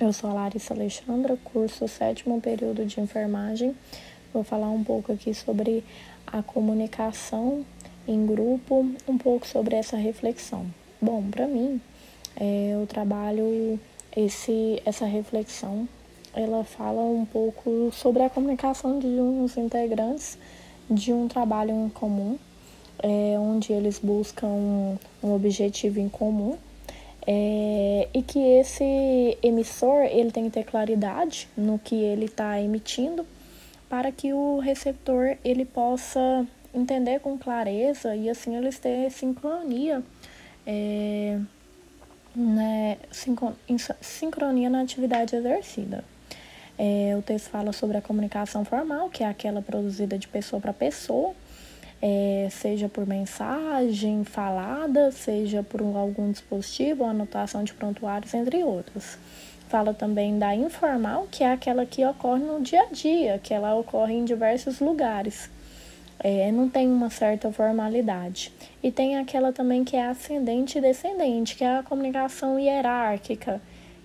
Eu sou a Larissa Alexandra, curso sétimo período de enfermagem. Vou falar um pouco aqui sobre a comunicação em grupo, um pouco sobre essa reflexão. Bom, para mim, é, eu trabalho esse, essa reflexão, ela fala um pouco sobre a comunicação de uns integrantes de um trabalho em comum, é, onde eles buscam um, objetivo em comum é, e que esse emissor ele tem que ter claridade no que ele está emitindo para que o receptor ele possa entender com clareza e assim eles terem sincronia é, né, sincronia na atividade exercida. É, o texto fala sobre a comunicação formal, que é aquela produzida de pessoa para pessoa, é, seja por mensagem falada, seja por algum dispositivo, anotação de prontuários, entre outros. Fala também da informal, que é aquela que ocorre no dia a dia, que ela ocorre em diversos lugares. É, não tem uma certa formalidade. E tem aquela também que é ascendente e descendente, que é a comunicação hierárquica,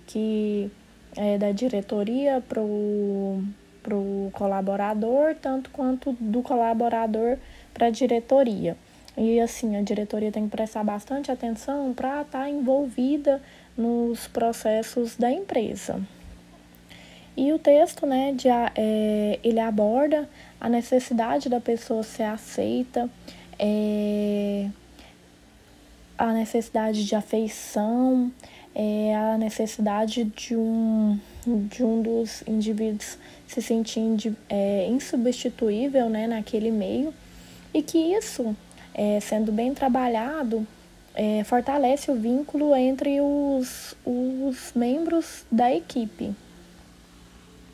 que é da diretoria para o colaborador, tanto quanto do colaborador para a diretoria. E assim, a diretoria tem que prestar bastante atenção para estar tá envolvida nos processos da empresa. E o texto, né, de, é, ele aborda a necessidade da pessoa ser aceita, é, a necessidade de afeição, é, a necessidade de um, de um dos indivíduos se sentir é, insubstituível né, naquele meio e que isso, é, sendo bem trabalhado, é, fortalece o vínculo entre os, os membros da equipe.